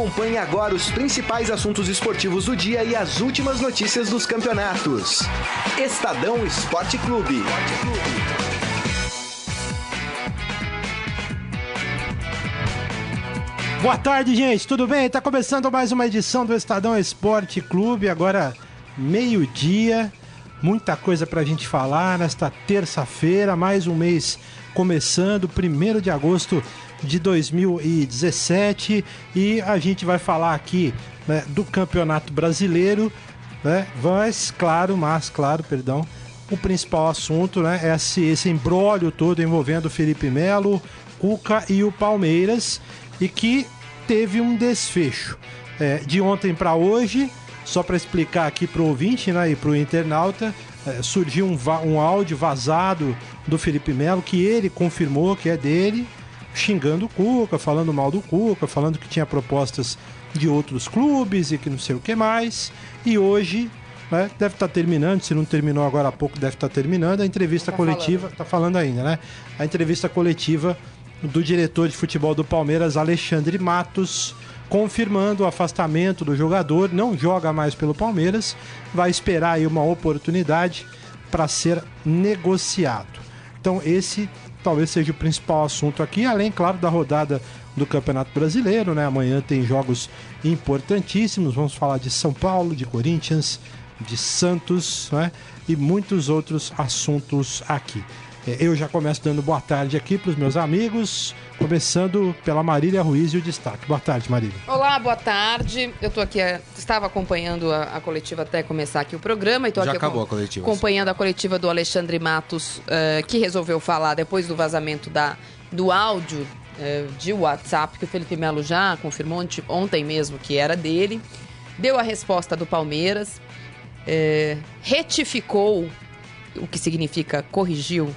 Acompanhe agora os principais assuntos esportivos do dia e as últimas notícias dos campeonatos. Estadão Esporte Clube. Boa tarde, gente. Tudo bem? Tá começando mais uma edição do Estadão Esporte Clube. Agora meio-dia. Muita coisa pra gente falar nesta terça-feira, mais um mês começando, 1 de agosto de 2017 e a gente vai falar aqui né, do Campeonato Brasileiro, né? Mas, claro, mas, claro, perdão, o principal assunto, né, é esse, esse embrólio todo envolvendo Felipe Melo, Cuca e o Palmeiras e que teve um desfecho. É, de ontem para hoje, só para explicar aqui para o ouvinte né, e para o internauta, é, surgiu um, um áudio vazado do Felipe Melo que ele confirmou que é dele xingando o Cuca, falando mal do Cuca, falando que tinha propostas de outros clubes e que não sei o que mais. E hoje né, deve estar tá terminando, se não terminou agora há pouco, deve estar tá terminando a entrevista tá coletiva. Falando. Tá falando ainda, né? A entrevista coletiva do diretor de futebol do Palmeiras, Alexandre Matos, confirmando o afastamento do jogador, não joga mais pelo Palmeiras, vai esperar aí uma oportunidade para ser negociado. Então esse talvez seja o principal assunto aqui, além, claro, da rodada do Campeonato Brasileiro, né? Amanhã tem jogos importantíssimos, vamos falar de São Paulo, de Corinthians, de Santos, né? E muitos outros assuntos aqui. É, eu já começo dando boa tarde aqui para os meus amigos, começando pela Marília Ruiz e o destaque. Boa tarde, Marília. Olá, boa tarde. Eu estou aqui, é, estava acompanhando a, a, coletiva até começar aqui o programa. E tô já aqui acabou a coletiva. Acompanhando sim. a coletiva do Alexandre Matos, uh, que resolveu falar depois do vazamento da, do áudio uh, de WhatsApp, que o Felipe Melo já confirmou ontem mesmo que era dele. Deu a resposta do Palmeiras, uh, retificou o que significa corrigiu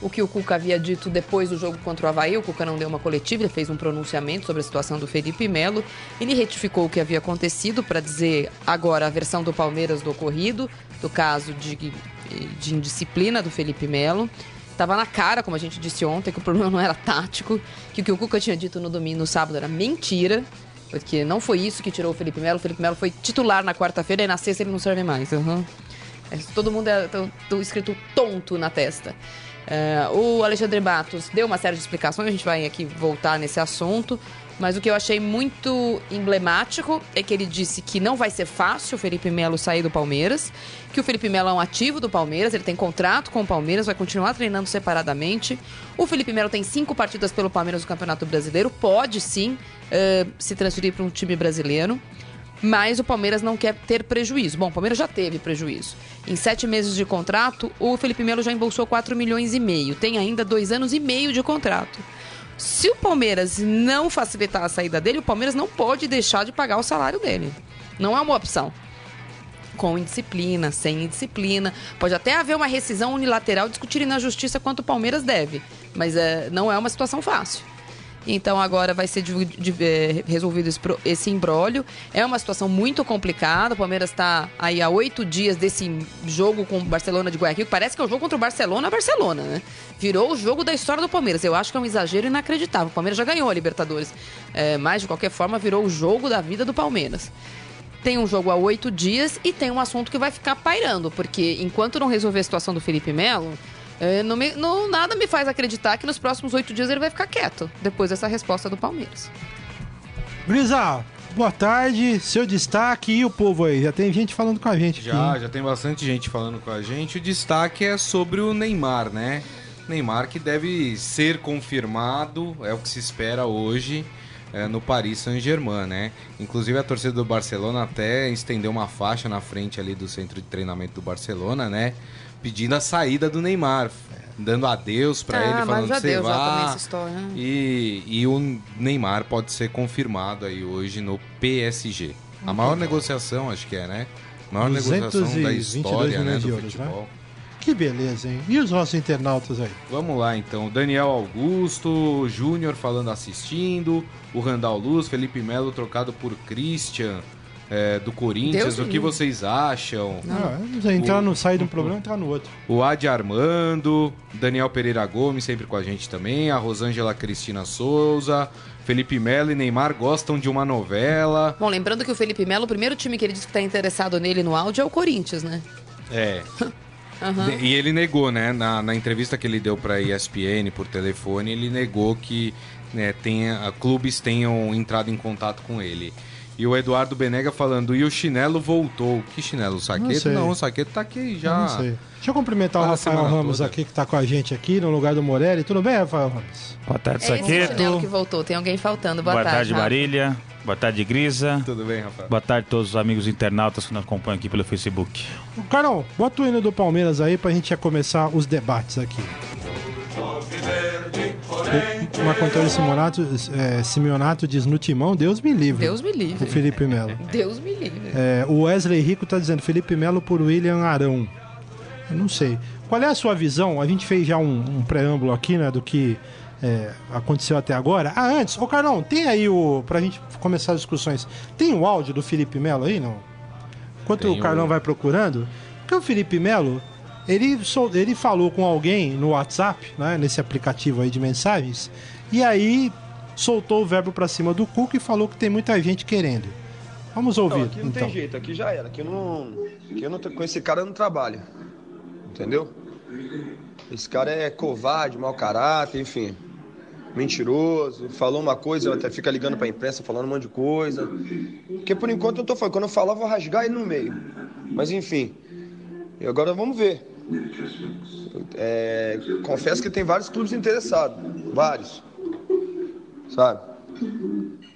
o que o Cuca havia dito depois do jogo contra o Havaí. O Cuca não deu uma coletiva, ele fez um pronunciamento sobre a situação do Felipe Melo. Ele retificou o que havia acontecido para dizer agora a versão do Palmeiras do ocorrido, do caso de, de indisciplina do Felipe Melo. Estava na cara, como a gente disse ontem, que o problema não era tático, que o que o Cuca tinha dito no domingo, no sábado, era mentira. Porque não foi isso que tirou o Felipe Melo. O Felipe Melo foi titular na quarta-feira e na sexta ele não serve mais. Uhum. Todo mundo é tô escrito tonto na testa. Uh, o Alexandre Matos deu uma série de explicações, a gente vai aqui voltar nesse assunto. Mas o que eu achei muito emblemático é que ele disse que não vai ser fácil o Felipe Melo sair do Palmeiras, que o Felipe Melo é um ativo do Palmeiras, ele tem contrato com o Palmeiras, vai continuar treinando separadamente. O Felipe Melo tem cinco partidas pelo Palmeiras no Campeonato Brasileiro, pode sim uh, se transferir para um time brasileiro mas o Palmeiras não quer ter prejuízo. Bom, o Palmeiras já teve prejuízo. Em sete meses de contrato, o Felipe Melo já embolsou 4 milhões e meio. Tem ainda dois anos e meio de contrato. Se o Palmeiras não facilitar a saída dele, o Palmeiras não pode deixar de pagar o salário dele. Não é uma opção. Com indisciplina, sem indisciplina. Pode até haver uma rescisão unilateral discutirem na justiça quanto o Palmeiras deve. Mas é, não é uma situação fácil. Então agora vai ser de, de, é, resolvido esse, esse imbróglio. É uma situação muito complicada. O Palmeiras está aí há oito dias desse jogo com o Barcelona de Guayaquil. Parece que é o jogo contra o Barcelona, Barcelona, né? Virou o jogo da história do Palmeiras. Eu acho que é um exagero inacreditável. O Palmeiras já ganhou a Libertadores. É, mas, de qualquer forma, virou o jogo da vida do Palmeiras tem um jogo há oito dias e tem um assunto que vai ficar pairando, porque enquanto não resolver a situação do Felipe Melo, é, não, me, não, nada me faz acreditar que nos próximos oito dias ele vai ficar quieto, depois dessa resposta do Palmeiras. Brisa, boa tarde, seu destaque e o povo aí. Já tem gente falando com a gente Já, aqui. já tem bastante gente falando com a gente. O destaque é sobre o Neymar, né? Neymar que deve ser confirmado, é o que se espera hoje. É, no Paris Saint-Germain, né? Inclusive a torcida do Barcelona até estendeu uma faixa na frente ali do centro de treinamento do Barcelona, né? Pedindo a saída do Neymar, dando adeus para ah, ele, falando que você vá. Né? E, e o Neymar pode ser confirmado aí hoje no PSG. A maior negociação, acho que é, né? A maior negociação da história né, do euros, futebol. Né? Que beleza, hein? E os nossos internautas aí? Vamos lá, então. Daniel Augusto, Júnior falando assistindo, o Randall Luz, Felipe Melo trocado por Christian, é, do Corinthians, Deus o que vocês acham. Ah, entrar no sair de um problema, entrar no outro. O Adi Armando, Daniel Pereira Gomes sempre com a gente também, a Rosângela Cristina Souza, Felipe Melo e Neymar gostam de uma novela. Bom, lembrando que o Felipe Melo, o primeiro time que ele disse que tá interessado nele no áudio é o Corinthians, né? É. Aham. E ele negou, né? Na, na entrevista que ele deu pra ESPN por telefone, ele negou que né, tenha, clubes tenham entrado em contato com ele. E o Eduardo Benega falando, e o chinelo voltou. Que chinelo? O Não Saqueto? sei. Não, o Saqueto tá aqui já. Não sei. Deixa eu cumprimentar o Ah, Rafael Ramos toda. aqui, que tá com a gente aqui, no lugar do Morelli. Tudo bem, Rafael Ramos? Boa tarde, É esse chinelo que Saqueto. voltou. Tem alguém faltando. Boa, Boa tarde, Rafa. Marília. Boa tarde, Grisa. Tudo bem, Rafael? Boa tarde a todos os amigos internautas que nos acompanham aqui pelo Facebook. Carol, bota o hino do Palmeiras aí pra gente já começar os debates aqui. O Antônio Simonato, é, Simeonato diz no timão, Deus me livre. Deus me O livre. Felipe Melo. Deus me livre. É, o Wesley Rico tá dizendo Felipe Melo por William Arão. Eu não sei. Qual é a sua visão? A gente fez já um, um preâmbulo aqui, né, do que é, aconteceu até agora. Ah, antes, ô Carlão, tem aí o. Pra gente começar as discussões, tem o áudio do Felipe Melo aí, não? Enquanto Tem o Carlão o- vai procurando, porque o Felipe Melo, ele, ele falou com alguém no WhatsApp, né, nesse aplicativo aí de mensagens, e aí soltou o verbo pra cima do Cuca e falou que tem muita gente querendo. Vamos ouvir, Não, aqui não então. tem jeito, aqui já era. Aqui não, aqui eu não com esse cara eu não trabalho. Entendeu? Esse cara é covarde, mau caráter, enfim. Mentiroso, falou uma coisa, até fica ligando pra imprensa falando um monte de coisa. Porque por enquanto eu tô falando. Quando eu falar, eu vou rasgar ele no meio. Mas enfim. E agora vamos ver. É, confesso que tem vários clubes interessados. Vários. Sabe?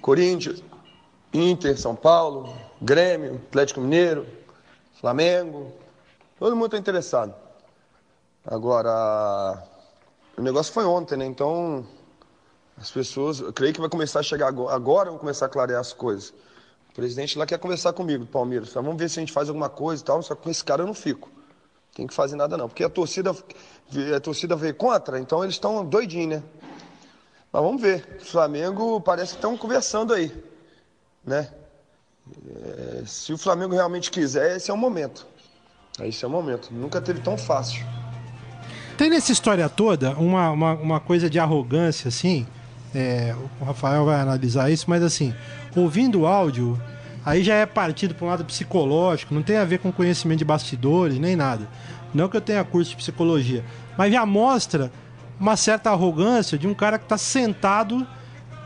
Corinthians, Inter, São Paulo, Grêmio, Atlético Mineiro, Flamengo. Todo mundo está interessado. Agora, o negócio foi ontem, né? Então, as pessoas, eu creio que vai começar a chegar agora, agora vão começar a clarear as coisas. O presidente lá quer conversar comigo, Palmeiras. Vamos ver se a gente faz alguma coisa e tal, só que com esse cara eu não fico. Tem que fazer nada não, porque a torcida, a torcida veio contra, então eles estão doidinhos, né? Mas vamos ver. O Flamengo parece que estão conversando aí, né? É, se o Flamengo realmente quiser, esse é o momento. Esse é o momento. Nunca teve tão fácil. Tem nessa história toda uma, uma, uma coisa de arrogância, assim. é, o Rafael vai analisar isso, mas assim, ouvindo o áudio, aí já é partido para um lado psicológico, não tem a ver com conhecimento de bastidores, nem nada. Não que eu tenha curso de psicologia, mas já mostra uma certa arrogância de um cara que está sentado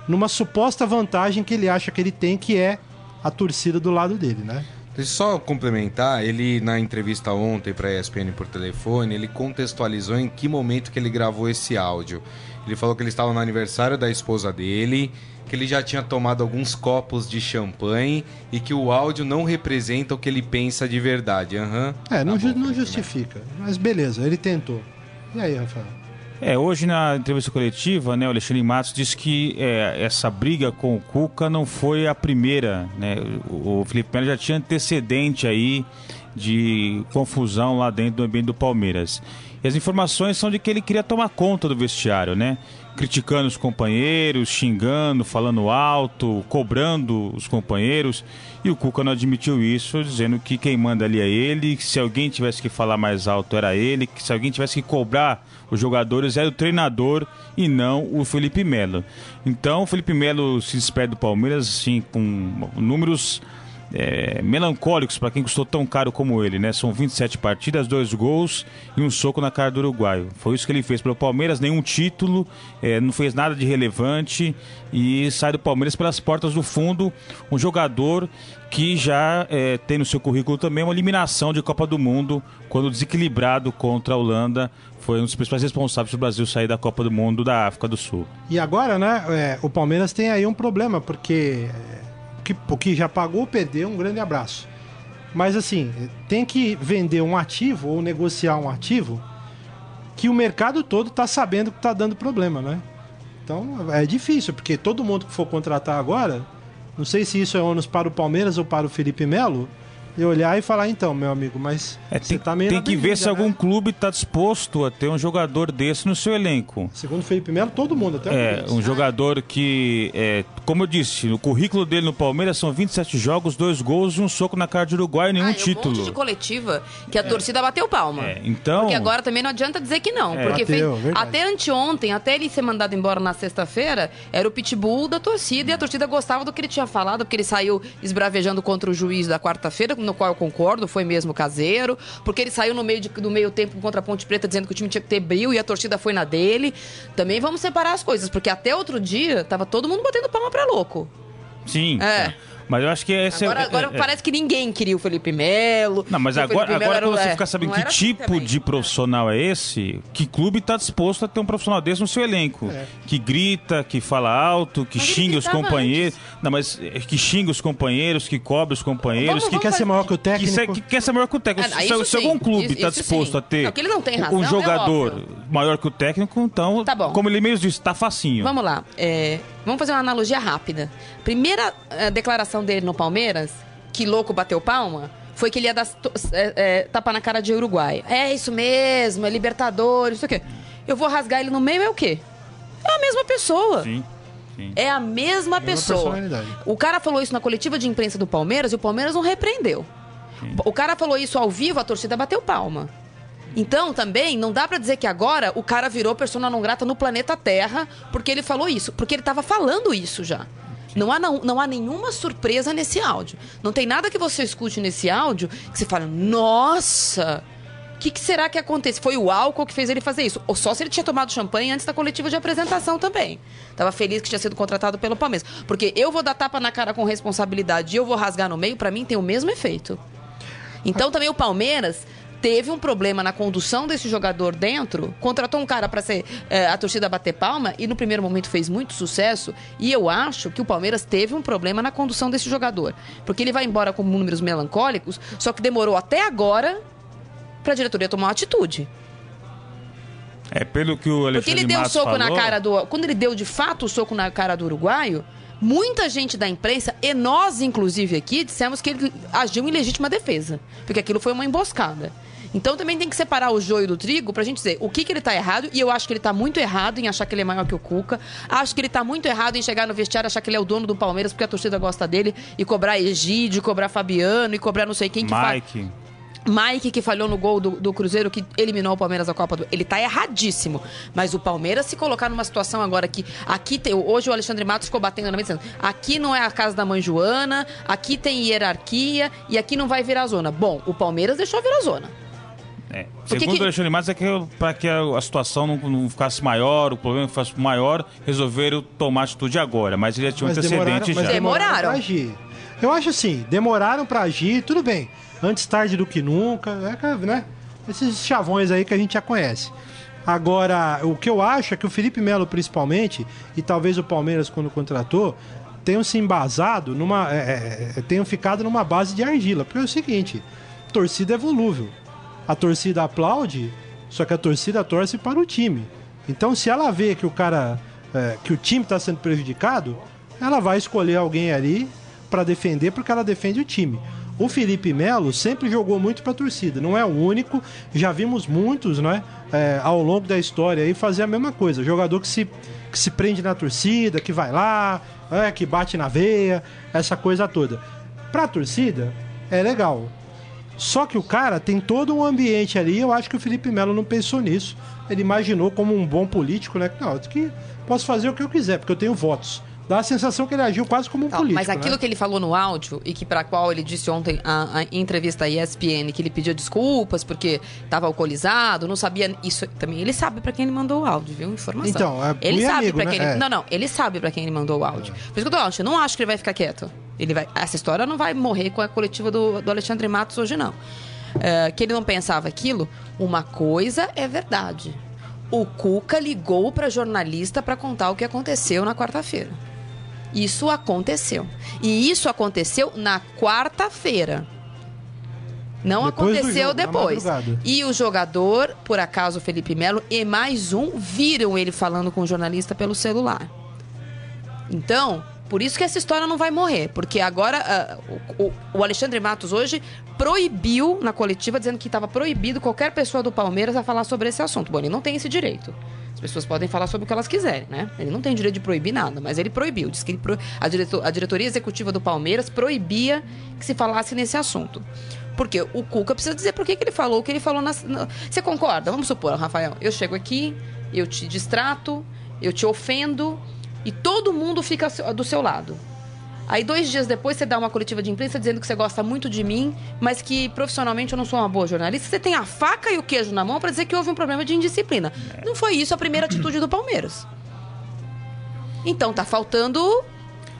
numa suposta vantagem que ele acha que ele tem, que é a torcida do lado dele, né? Deixa só complementar, ele na entrevista ontem para a ESPN por telefone, ele contextualizou em que momento que ele gravou esse áudio. Ele falou que ele estava no aniversário da esposa dele, que ele já tinha tomado alguns copos de champanhe e que o áudio não representa o que ele pensa de verdade. Aham. É, não, Tá ju- bom, não Felipe justifica. Mas beleza, ele tentou. E aí, Rafael? É, hoje na entrevista coletiva, né, o Alexandre Matos disse que é, essa briga com o Cuca não foi a primeira, né? O, o Felipe Melo já tinha antecedente aí de confusão lá dentro do ambiente do Palmeiras. E as informações são de que ele queria tomar conta do vestiário, né? Criticando os companheiros, xingando, falando alto, cobrando os companheiros. E o Cuca não admitiu isso, dizendo que quem manda ali é ele, que se alguém tivesse que falar mais alto era ele, que se alguém tivesse que cobrar os jogadores era o treinador e não o Felipe Melo. Então o Felipe Melo se despede do Palmeiras assim com números é, melancólicos para quem custou tão caro como ele, né? São 27 partidas, dois gols e um soco na cara do uruguaio. Foi isso que ele fez pelo Palmeiras, nenhum título, é, não fez nada de relevante e sai do Palmeiras pelas portas do fundo. Um jogador que já é, tem no seu currículo também uma eliminação de Copa do Mundo quando desequilibrado contra a Holanda. Foi um dos principais responsáveis do Brasil sair da Copa do Mundo da África do Sul. E agora, né, é, o Palmeiras tem aí um problema, porque que, o que já pagou, perdeu, um grande abraço. Mas assim, tem que vender um ativo ou negociar um ativo que o mercado todo está sabendo que está dando problema, né? Então é difícil, porque todo mundo que for contratar agora, não sei se isso é ônus para o Palmeiras ou para o Felipe Melo, e olhar e falar, então, meu amigo, mas É, tem, tá tem que ver avenida, se algum né? clube está disposto a ter um jogador desse no seu elenco. Segundo o Felipe Melo, todo mundo, até o É, um jogador que é, como eu disse, o currículo dele no Palmeiras são 27 jogos, dois gols e um soco na cara de Uruguai e nenhum ah, título. Um monte de coletiva que a torcida bateu palma. É, então- Porque agora também não adianta dizer que não. É. porque Bateu, fez, até anteontem, até ele ser mandado embora na sexta-feira, era o pitbull da torcida e a torcida gostava do que ele tinha falado, porque ele saiu esbravejando contra o juiz da quarta-feira, no qual eu concordo, foi mesmo caseiro, porque ele saiu no meio de- do meio tempo contra a Ponte Preta dizendo que o time tinha que ter brilho e a torcida foi na dele. Também vamos separar as coisas, porque até outro dia tava todo mundo batendo palma pra louco. Sim. É. Mas eu acho que esse Agora, é, agora é- é- parece que ninguém queria o Felipe Melo. Não, mas que agora, agora você é, ficar sabendo que assim tipo também. de profissional é esse, que clube está disposto a ter um profissional desse no seu elenco. Que grita, que fala alto, que Mas xinga os companheiros. Não, mas é, que xinga os companheiros, que cobra os companheiros, Vamos- que, Que quer ser maior que o que, técnico. se- que quer ser maior que o técnico. Ah, se, se algum clube Isso- está disposto sim. a ter Não, que ele não tem razão, um é jogador maior que o técnico, então, Tá bom. como ele mesmo disse, tá facinho. Vamos lá. é, vamos fazer uma analogia rápida. Primeira eh, declaração dele no Palmeiras, que louco bateu palma, foi que ele ia dar é, é, tapa na cara de Uruguai. É isso mesmo, é Libertadores, não sei o quê. Eu vou rasgar ele no meio, é o quê? É a mesma pessoa. Sim. sim. É a mesma pessoa. personalidade. O cara falou isso na coletiva de imprensa do Palmeiras e o Palmeiras não repreendeu. O cara falou isso ao vivo, a torcida bateu palma. Então, também, não dá pra dizer que agora o cara virou persona não grata no planeta Terra porque ele falou isso. Porque ele tava falando isso já. Não há, não, não há nenhuma surpresa nesse áudio. Não tem nada que você escute nesse áudio que você fala, nossa, o que, que será que aconteceu? Foi o álcool que fez ele fazer isso? Ou só se ele tinha tomado champanhe antes da coletiva de apresentação também. Tava feliz que tinha sido contratado pelo Palmeiras. Porque eu vou dar tapa na cara com responsabilidade e eu vou rasgar no meio, pra mim tem o mesmo efeito. Então também o Palmeiras teve um problema na condução desse jogador dentro, contratou um cara pra ser eh, a torcida bater palma e no primeiro momento fez muito sucesso. E eu acho que o Palmeiras teve um problema na condução desse jogador, porque ele vai embora com números melancólicos, só que demorou até agora pra diretoria tomar uma atitude. É pelo que o Porque Alexandre ele deu um soco na falou, cara do. Quando ele deu de fato o soco na cara do uruguaio, muita gente da imprensa, e nós, inclusive, aqui, dissemos que ele agiu em legítima defesa. Porque aquilo foi uma emboscada. Então também tem que separar o joio do trigo pra gente dizer o que, que ele tá errado, e eu acho que ele tá muito errado em achar que ele é maior que o Cuca. Acho que ele tá muito errado em chegar no vestiário achar que ele é o dono do Palmeiras porque a torcida gosta dele, e cobrar Egídio, cobrar Fabiano, e cobrar não sei quem que faz. Mike. Que falhou no gol do, do Cruzeiro, que eliminou o Palmeiras da Copa do. Ele tá erradíssimo. Mas o Palmeiras se colocar numa situação agora que. Aqui tem. Hoje o Alexandre Matos ficou batendo na mesa dizendo: aqui não é a casa da mãe Joana, aqui tem hierarquia e aqui não vai virar zona. Bom, o Palmeiras deixou virar zona. É. Segundo que- o Alexandre Matos, é que para que a, situação não, não ficasse maior, o problema fosse maior, resolveram tomar atitude agora. Mas ele já tinha um antecedente mas já. Demoraram. pra agir. Eu acho assim, demoraram pra agir, tudo bem. Antes tarde do que nunca, é, né? Esses chavões aí que a gente já conhece. Agora, o que eu acho é que o Felipe Melo, principalmente, e talvez o Palmeiras, quando contratou, tenham se embasado numa. é, é, tenham ficado numa base de argila. Porque é o seguinte: torcida é volúvel. A torcida aplaude, só que a torcida torce para o time. Então, se ela vê que o cara. é, que o time está sendo prejudicado, ela vai escolher alguém ali para defender, porque ela defende o time. O Felipe Melo sempre jogou muito para a torcida, não é o único. Já vimos muitos, né, é, ao longo da história aí fazer a mesma coisa. Jogador que se, que se prende na torcida, que vai lá, é, que bate na veia, essa coisa toda. Para a torcida é legal. Só que o cara tem todo um ambiente ali, eu acho que o Felipe Melo não pensou nisso. Ele imaginou como um bom político, né? Não, que posso fazer o que eu quiser, porque eu tenho votos. Dá a sensação que ele agiu quase como um Não, político. mas aquilo né? que ele falou no áudio e que para qual ele disse ontem a, a entrevista à ESPN que ele pediu desculpas porque estava alcoolizado, não sabia isso também. Ele sabe para quem ele mandou o áudio, viu? Informação. Então, é ele sabe para né? quem ele, É. Não, não, ele sabe para quem ele mandou o áudio. Por isso que eu tô falando, eu não acho que ele vai ficar quieto. Ele vai, essa história não vai morrer com a coletiva do, do Alexandre Matos hoje não. É, que ele não pensava aquilo, uma coisa é verdade. O Cuca ligou para jornalista para contar o que aconteceu na quarta-feira. Isso aconteceu. E isso aconteceu na quarta-feira. Não Depois aconteceu jogo, depois. E o jogador, por acaso, o Felipe Melo, e mais um viram ele falando com o jornalista pelo celular. Então, Por isso que essa história não vai morrer. Porque agora o, o- o Alexandre Matos hoje proibiu na coletiva, dizendo que estava proibido qualquer pessoa do Palmeiras a falar sobre esse assunto. Bom, ele não tem esse direito. As pessoas podem falar sobre o que elas quiserem, né? Ele não tem direito de proibir nada, mas ele proibiu. Diz que pro- a, a diretoria executiva do Palmeiras proibia que se falasse nesse assunto. Porque o Cuca precisa dizer por que, que ele falou o que ele falou. Na- Você concorda? Vamos supor, Rafael, eu chego aqui, eu te distrato, eu te ofendo e todo mundo fica do seu lado. Aí, dois dias depois, você dá uma coletiva de imprensa dizendo que você gosta muito de mim, mas que profissionalmente eu não sou uma boa jornalista. Você tem a faca e o queijo na mão pra dizer que houve um problema de indisciplina. Não foi isso a primeira atitude do Palmeiras. Então, tá faltando.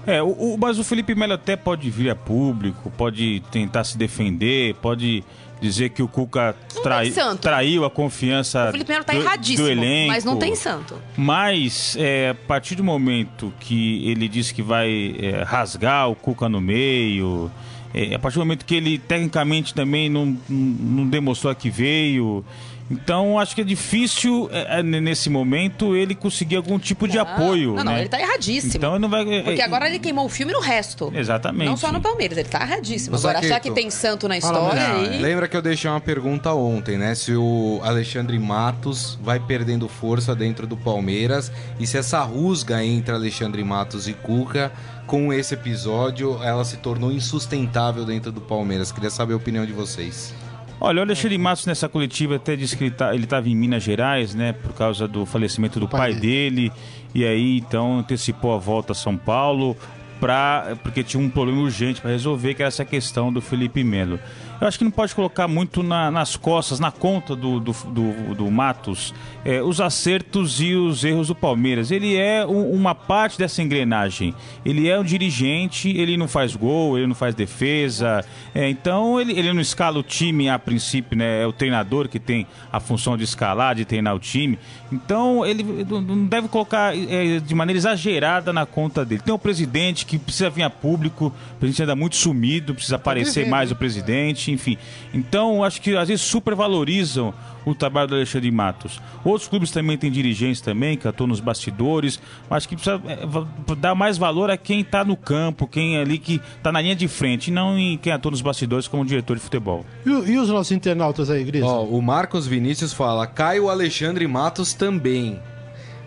É, o, o- mas o Felipe Melo até pode vir a público, pode tentar se defender, pode dizer que o Cuca trai- traiu a confiança O Felipe Melo tá do, erradíssimo, do elenco. mas não tem santo. Mas, é, a partir do momento que ele disse que vai é, rasgar o Cuca no meio, é, a partir do momento que ele tecnicamente também não, não- não demonstrou a que veio. Então, acho que é difícil, é, é, nesse momento, ele conseguir algum tipo de Não, apoio. Não, não, né? ele tá erradíssimo. Então, ele não vai. Porque é, agora ele queimou o filme no resto. Exatamente. Não só no Palmeiras, ele tá erradíssimo. Agora, achar que tem santo na história Manuel. aí. Lembra que eu deixei uma pergunta ontem, né? Se o Alexandre Matos vai perdendo força dentro do Palmeiras e se essa rusga entre Alexandre Matos e Cuca, com esse episódio, ela se tornou insustentável dentro do Palmeiras. Queria saber a opinião de vocês. Olha, o Alexandre Matos nessa coletiva até disse que ele tá- estava em Minas Gerais, né, por causa do falecimento do pai, pai dele, e aí então antecipou a volta a São Paulo pra, porque tinha um problema urgente para resolver, que era essa questão do Felipe Melo. Eu acho que não pode colocar muito na- nas costas, na conta do, do, do- do Matos, é, os acertos e os erros do Palmeiras. Ele é um- uma parte dessa engrenagem. Ele é um dirigente, ele não faz gol, ele não faz defesa. é, então ele, ele não escala o time a princípio, né? É o treinador que tem a função de escalar, de treinar o time. Então ele não- deve colocar é, de maneira exagerada na conta dele. Tem o presidente que precisa vir a público, o presidente anda muito sumido, precisa aparecer devendo, mais o presidente, enfim. Então, acho que às vezes supervalorizam o trabalho do Alexandre Matos. Outros clubes também têm dirigentes também, que atuam nos bastidores. Acho que precisa é, dar mais valor a quem está no campo, quem é ali que está na linha de frente, e não em quem atua nos bastidores como diretor de futebol. E, o- e os nossos internautas aí, Gris? Ó, o Marcos Vinícius fala: Caio Alexandre Matos também.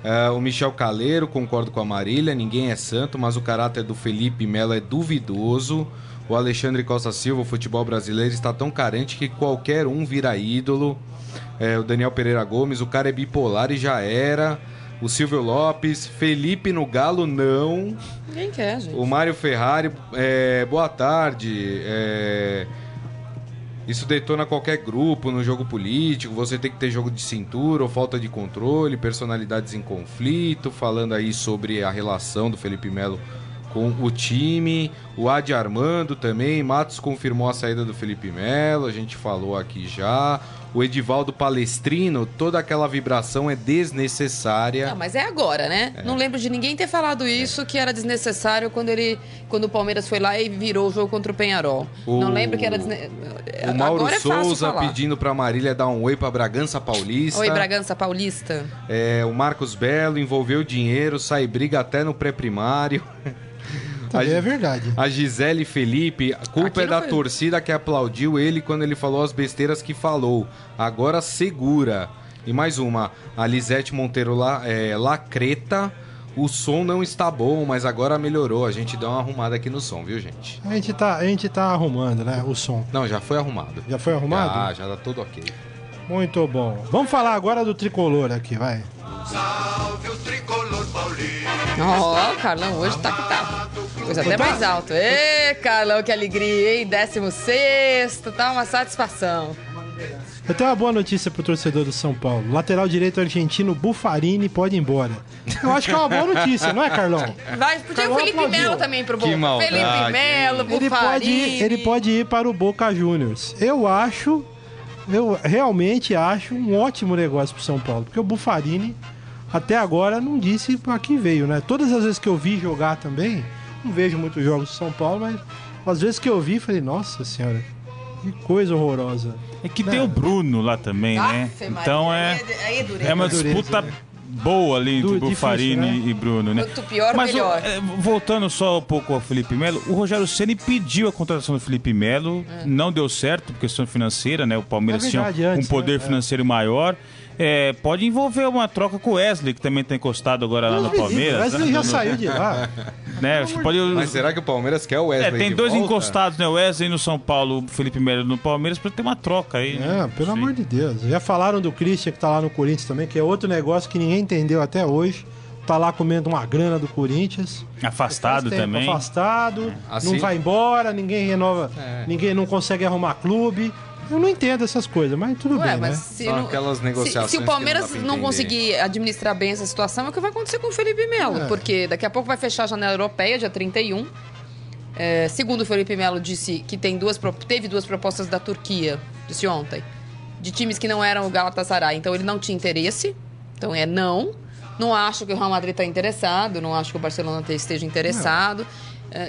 É, o Michel Caleiro, concordo com a Marília, ninguém é santo, mas o caráter do Felipe Melo é duvidoso. O Alexandre Costa Silva, o futebol brasileiro, está tão carente que qualquer um vira ídolo. É, o Daniel Pereira Gomes, o cara é bipolar e já era. O Silvio Lopes, Felipe no Galo, não. Ninguém quer, gente. O Mário Ferrari, é, boa tarde. é, isso detona qualquer grupo no jogo político. Você tem que ter jogo de cintura ou falta de controle, personalidades em conflito. Falando aí sobre a relação do Felipe Melo com o time. O Adi Armando também. Matos confirmou a saída do Felipe Melo. A gente falou aqui já. O Edivaldo Palestrino, toda aquela vibração é desnecessária. Não, mas é agora, né? Não lembro de ninguém ter falado isso, que era desnecessário quando ele. Quando o Palmeiras foi lá e virou o jogo contra o Penharol. O- Não lembro que era desne... O Mauro agora é Souza falar. pedindo pra Marília dar um oi pra Bragança Paulista. Oi, Bragança Paulista. É, o Marcos Belo envolveu dinheiro, sai briga até no pré-primário. Também é verdade. A Gisele Felipe, a culpa Aqui é da foi- torcida que aplaudiu ele quando ele falou as besteiras que falou. Agora segura. E mais uma, a Lisete Monteiro La, é, Lacreta. O som não está bom, mas agora melhorou. A gente deu uma arrumada aqui no som, viu, gente? A gente tá, a gente tá arrumando, né? O som. Não, já foi arrumado. Já foi arrumado? Já, já tá tudo ok. Muito bom. Vamos falar agora do tricolor aqui, vai. Ó, o Carlão hoje tá que tá. Coisa até mais alto. Ê, Carlão, que alegria, hein? 16, tá uma satisfação. Eu tenho uma boa notícia pro torcedor do São Paulo. Lateral direito argentino Bufarini pode ir embora. Eu acho que é uma boa notícia, não é, Carlão? Vai, podia o Carlão Felipe aplaudiu. Melo também pro Que Boca. maldade, Felipe Melo, Ele pode, ir, Bufarini. ele pode ir para o Boca Juniors. Eu acho, eu realmente acho um ótimo negócio pro São Paulo, porque o Bufarini até agora não disse para quem veio, né? Todas as vezes que eu vi jogar também, não vejo muitos jogos do São Paulo, mas as vezes que eu vi, falei, nossa senhora, que coisa horrorosa. É que tem o Bruno lá também, né? Maria, Então é, é- é dureza. é uma Dureza, disputa né? boa ali entre difícil, Bufarini né? e Bruno, né? Quanto pior, Mas o- melhor. é, voltando só um pouco ao Felipe Melo, o Rogério Ceni pediu a contratação do Felipe Melo, não deu certo por questão financeira, né? O Palmeiras É verdade, tinha um antes, poder né? É. financeiro maior. É, pode envolver uma troca com o Wesley, que também está encostado agora lá no Palmeiras. Wesley né? já No- saiu de lá. né? Pode Mas será que o Palmeiras quer o é, Wesley tem de dois volta? encostados, né? O Wesley no São Paulo, o Felipe Melo no Palmeiras, para ter uma troca aí. né? É, pelo Sim. amor de Deus. Já falaram do Christian que tá lá no Corinthians também, que é outro negócio que ninguém entendeu até hoje. Tá lá comendo uma grana do Corinthians. Afastado tempo, também. Afastado, Assim- não vai embora, ninguém renova, É. ninguém não consegue arrumar clube. Eu não entendo essas coisas, mas tudo Ué, bem, mas né? se, São não- aquelas se- negociações se, que o não Palmeiras não, entender. conseguir administrar bem essa situação, é o que vai acontecer com o Felipe Melo. É. Porque daqui a pouco vai fechar a janela europeia, dia 31. É, segundo o Felipe Melo, disse que tem duas, teve duas propostas da Turquia, disse ontem, de times que não eram o Galatasaray. Então ele não tinha interesse. Então é não. Não acho que o Real Madrid está interessado, não acho que o Barcelona te- esteja interessado. É,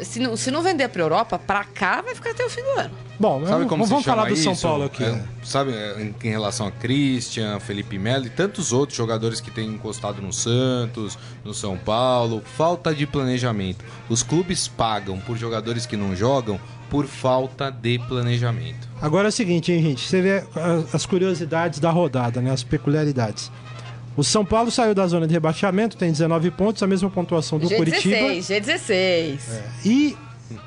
se, não, se não vender para Europa, para cá vai ficar até o fim do ano. Bom, Sabe vamos, como vamos se chama falar do São isso? Paulo aqui. É, sabe, é, em, em relação a Christian, Felipe Melo e tantos outros jogadores que têm encostado no Santos, no São Paulo, falta de planejamento. Os clubes pagam por jogadores que não jogam por falta de planejamento. Agora é o seguinte, hein, gente? Você vê as curiosidades da rodada, né? As peculiaridades. O São Paulo saiu da zona de rebaixamento, tem 19 pontos, a mesma pontuação do Curitiba. G16, G16. E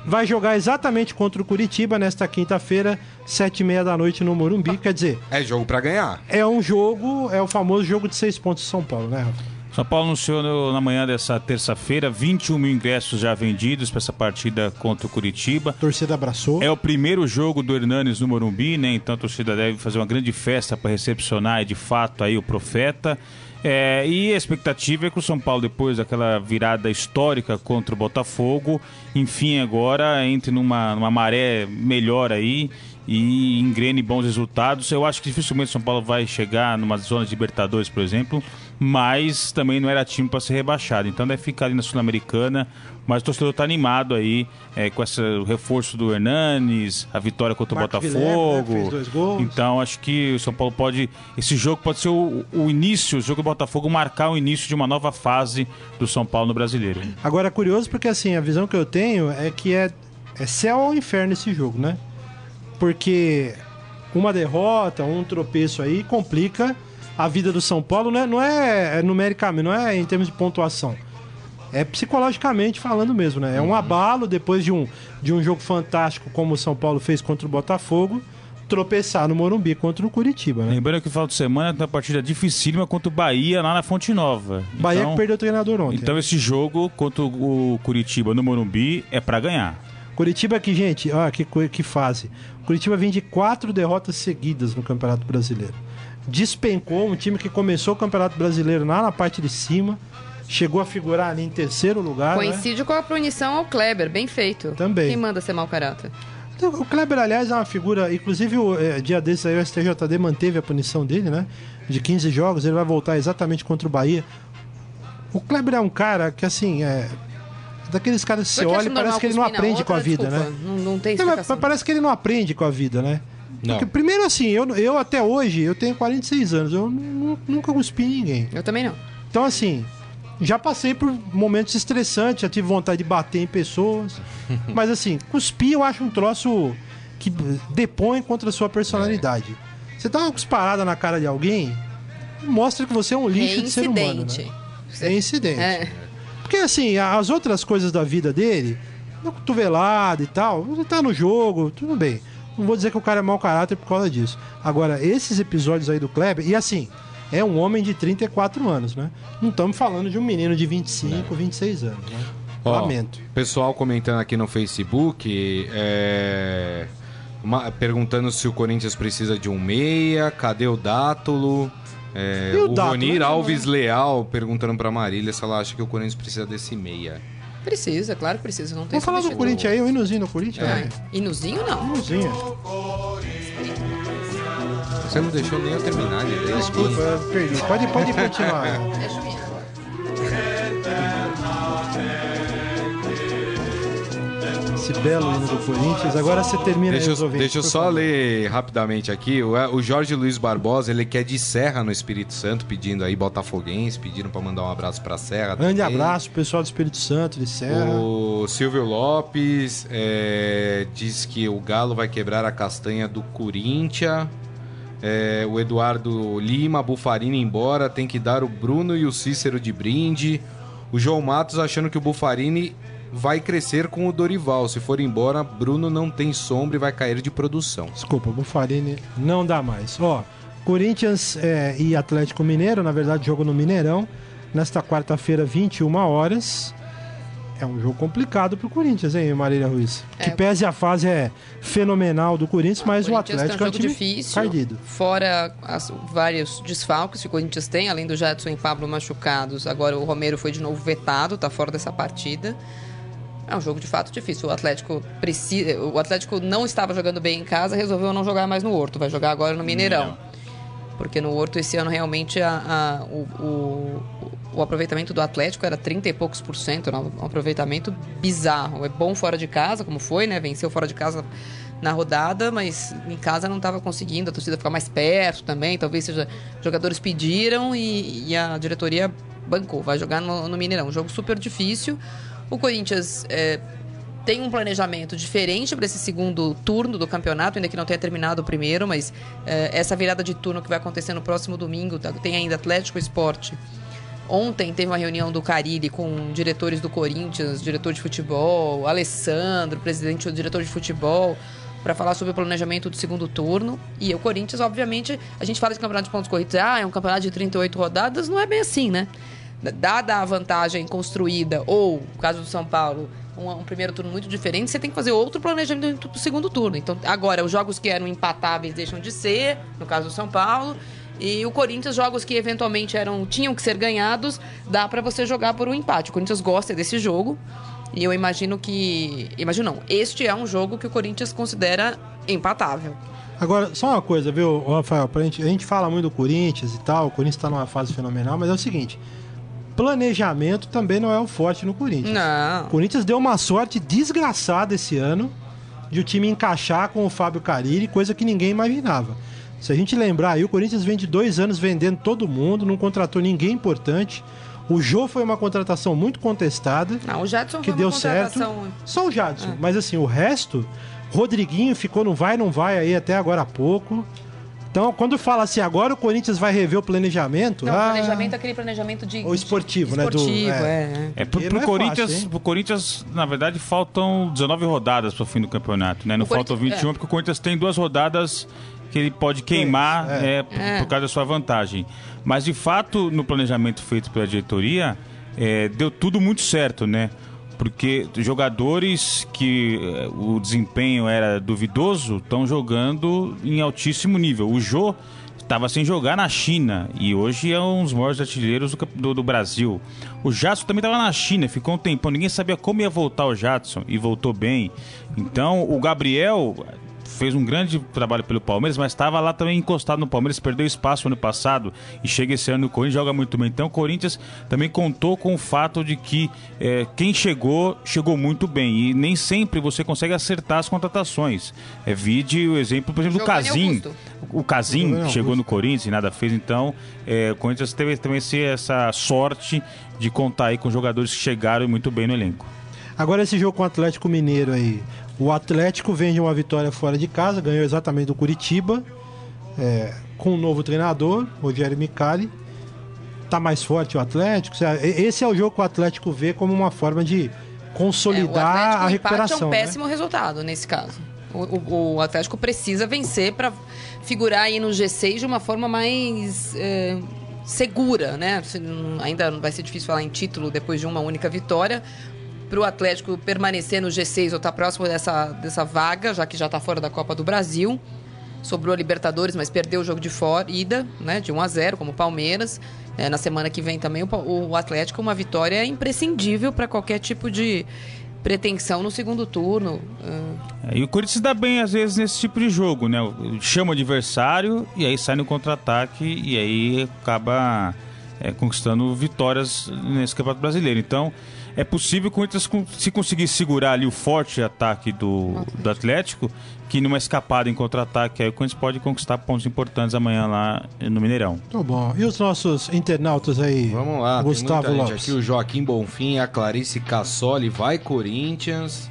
vai jogar exatamente contra o Curitiba nesta quinta-feira, sete e meia da noite no Morumbi. Quer dizer, É jogo pra ganhar. é um jogo, é o famoso jogo de seis pontos de São Paulo, né? Rafa? São Paulo anunciou na manhã dessa terça-feira 21 mil ingressos já vendidos para essa partida contra o Curitiba. A torcida abraçou. É o primeiro jogo do Hernanes no Morumbi, né? Então a torcida deve fazer uma grande festa para recepcionar de fato aí o profeta. É, e a expectativa é que o São Paulo, depois daquela virada histórica contra o Botafogo, enfim, agora entre numa, numa maré melhor aí e engrene bons resultados. Eu acho que dificilmente o São Paulo vai chegar numa zona de Libertadores, por exemplo, mas também não era time para ser rebaixado. Então deve ficar ali na Sul-Americana. Mas o torcedor está animado aí é, com esse reforço do Hernanes, a vitória contra Marcos o Guilherme, Botafogo. né. Então acho que o São Paulo pode. Esse jogo pode ser o, o início, o jogo do Botafogo marcar o início de uma nova fase do São Paulo no brasileiro. Agora é curioso porque assim, a visão que eu tenho é que é, é céu ou inferno esse jogo, né? Porque uma derrota, um tropeço aí complica a vida do São Paulo, né? não é, é numericamente, não é em termos de pontuação. É psicologicamente falando mesmo, né? É um abalo depois de um, de um jogo fantástico como o São Paulo fez contra o Botafogo, tropeçar no Morumbi contra o Curitiba, né? Lembrando que o final de semana tem uma partida dificílima contra o Bahia lá na Fonte Nova. Bahia então, que perdeu o treinador ontem. Então esse jogo contra o Curitiba no Morumbi é para ganhar. Curitiba aqui, gente, ó, que, que fase. Curitiba vem de quatro derrotas seguidas no Campeonato Brasileiro. Despencou um time que começou o Campeonato Brasileiro lá na parte de cima, chegou a figurar ali em terceiro lugar. né? Coincide com a punição ao Kleber, bem feito. Também. Quem manda ser mau caráter? Então, O Kleber, aliás, é uma figura. Inclusive, o é, dia desses aí o STJD manteve a punição dele, né? De 15 jogos, ele vai voltar exatamente contra o Bahia. O Kleber é um cara que, assim, é. Daqueles caras que você Porque olha e parece que ele não aprende outra, com a vida, desculpa, né? Não, não tem Não, parece que ele não aprende com a vida, né? Não. Porque, primeiro assim, eu, eu até hoje, eu tenho 46 anos, eu nu- nunca cuspi em ninguém. Eu também não. Então, assim, já passei por momentos estressantes, já tive vontade de bater em pessoas. mas, assim, cuspir eu acho um troço que depõe contra a sua personalidade. Você dá uma cusparada na cara de alguém, mostra que você é um lixo de ser humano. Né? É incidente. É. Porque assim, as outras coisas da vida dele, na cotovelada e tal, ele tá no jogo, tudo bem. Não vou dizer que o cara é mau caráter por causa disso. Agora, esses episódios aí do Kleber, e assim, é um homem de 34 anos, né? Não estamos falando de um menino de 25, 26 anos, né? Ó, Lamento. Pessoal comentando aqui no Facebook, é, uma- perguntando se o Corinthians precisa de um meia, cadê o Dátulo? É, E o o né? Alves Leal perguntando pra Marília se ela acha que o Corinthians precisa desse meia. Precisa, claro que precisa. Não tem Vamos falar do. Corinthians aí, o hinozinho do Corinthians? É. né? Inuzinho, não. Hinozinho. Você não deixou nem eu terminar direito. Desculpa, eu perdi. Pode, pode continuar. Deixa eu esse belo hino do Corinthians. Agora você termina Deixa, aí eu- ouvintes, deixa eu só favor. ler rapidamente aqui. O, o Jorge Luiz Barbosa, ele quer de Serra no Espírito Santo, pedindo aí Botafoguense, pedindo pra mandar um abraço pra Serra. Grande também. abraço, pessoal do Espírito Santo, de Serra. O Silvio Lopes é, diz que o Galo vai quebrar a castanha do Corinthians. É, o Eduardo Lima, Bufarini embora, tem que dar o Bruno e o Cícero de brinde. O João Matos achando que o Bufarini vai crescer com o Dorival. Se for embora, Bruno não tem sombra e vai cair de produção. Desculpa, Bufarini não dá mais. Ó, Corinthians é, e Atlético Mineiro, na verdade, jogo no Mineirão, nesta quarta-feira, 21 horas. É um jogo complicado pro Corinthians, hein, Marília Ruiz? É. Que pese a fase é fenomenal do Corinthians, mas o Corinthians Atlético tem é um um jogo time difícil. cardido. Fora as- vários desfalques que o Corinthians tem, além do Jadson e Pablo machucados. Agora o Romero foi de novo vetado, tá fora dessa partida. É um jogo de fato difícil. O Atlético precisa, o Atlético não estava jogando bem em casa, resolveu não jogar mais no Horto, vai jogar agora no Mineirão. Porque no Horto esse ano realmente a- a- o, o- o aproveitamento do Atlético era 30 e poucos por cento, era um aproveitamento bizarro. É bom fora de casa, como foi, né? Venceu fora de casa na rodada, mas em casa não estava conseguindo, a torcida ficar mais perto também, talvez seja jogadores pediram e, e a diretoria bancou, vai jogar no, no Mineirão. Um jogo super difícil. O Corinthians é, tem um planejamento diferente para esse segundo turno do campeonato, ainda que não tenha terminado o primeiro, mas eh, essa virada de turno que vai acontecer no próximo domingo, tá? tem ainda Atlético Esporte. Ontem teve uma reunião do Carilli com diretores do Corinthians, diretor de futebol, Alessandro, presidente do diretor de futebol, para falar sobre o planejamento do segundo turno. E o Corinthians, obviamente, a gente fala de campeonato de pontos corridos, ah, é um campeonato de 38 rodadas, não é bem assim, né? Dada a vantagem construída, ou, no caso do São Paulo, um, um primeiro turno muito diferente, você tem que fazer outro planejamento para o segundo turno. Então, agora, os jogos que eram empatáveis deixam de ser, no caso do São Paulo. E o Corinthians, jogos que eventualmente eram tinham que ser ganhados, dá para você jogar por um empate. O Corinthians gosta desse jogo. E eu imagino que. Imagino não. Este é um jogo que o Corinthians considera empatável. Agora, só uma coisa, viu, Rafael? Pra gente, a gente fala muito do Corinthians e tal, o Corinthians tá numa fase fenomenal, mas é o seguinte: planejamento também não é o forte no Corinthians. O Não. Corinthians deu uma sorte desgraçada esse ano de o time encaixar com o Fábio Carilli, coisa que ninguém imaginava. Se a gente lembrar aí, o Corinthians vem de dois anos vendendo todo mundo, não contratou ninguém importante. O Jô foi uma contratação muito contestada, Não, o Jadson que foi deu uma certo. Só o Jadson. Mas assim, o resto, Rodriguinho ficou no vai, não vai aí até agora há pouco. Então, quando fala assim, agora o Corinthians vai rever o planejamento. Não, ah, o planejamento é aquele planejamento de. O esportivo, né, do- Esportivo, é. é. É, pro, Porque pro é Corinthians, fácil, pro Corinthians, na verdade, faltam 19 rodadas pro fim do campeonato, né? Não O faltam Corinthians- 21, porque o Corinthians tem duas rodadas que ele pode queimar é. é, por, É. por causa da sua vantagem. Mas, de fato, no planejamento feito pela diretoria, é, deu tudo muito certo, né? Porque jogadores que é, o desempenho era duvidoso estão jogando em altíssimo nível. O Jô estava sem jogar na China e hoje é um dos maiores artilheiros do, do- do Brasil. O Jadson também estava na China, ficou um tempão, ninguém sabia como ia voltar o Jadson e voltou bem. Então o Gabriel fez um grande trabalho pelo Palmeiras, mas estava lá também encostado no Palmeiras, perdeu espaço ano passado e chega esse ano no Corinthians, joga muito bem. Então o Corinthians também contou com o fato de que eh, quem chegou, chegou muito bem. E nem sempre você consegue acertar as contratações. É vide o exemplo, por exemplo, do Casim. Augusto. O Casim chegou no Corinthians e nada fez, então eh, o Corinthians teve também essa sorte de contar aí com jogadores que chegaram muito bem no elenco. Agora esse jogo com o Atlético Mineiro aí. O Atlético vem de uma vitória fora de casa, ganhou exatamente do Curitiba, é, com um novo treinador, Rogério Micali. Tá mais forte o Atlético. Esse é o jogo que o Atlético vê como uma forma de É, o consolidar Atlético, a o empate é recuperação. um né? péssimo resultado nesse caso. O, o- o Atlético precisa vencer para figurar aí no G6 de uma forma mais é, segura, né? Ainda vai ser difícil falar em título depois de uma única vitória. Para o Atlético permanecer no G6 ou estar próximo dessa, dessa vaga, já que já está fora da Copa do Brasil. Sobrou a Libertadores, mas perdeu o jogo de fora, ida, né? De 1 a 0 como o Palmeiras. É, na semana que vem também o, o Atlético, uma vitória é imprescindível para qualquer tipo de pretensão no segundo turno. Ah, É, e o Corinthians dá bem, às vezes, nesse tipo de jogo, né? Chama o adversário e aí sai no contra-ataque e aí acaba é, conquistando vitórias nesse Campeonato Brasileiro. Então, é possível que o Corinthians, se conseguir segurar ali o forte ataque do, do Atlético, que numa escapada em contra-ataque, aí o Corinthians pode conquistar pontos importantes amanhã lá no Mineirão. Tá bom. E os nossos internautas aí? Vamos lá, Gustavo tem muita gente Lopes. aqui. O Joaquim Bonfim, a Clarice Cassoli, vai Corinthians.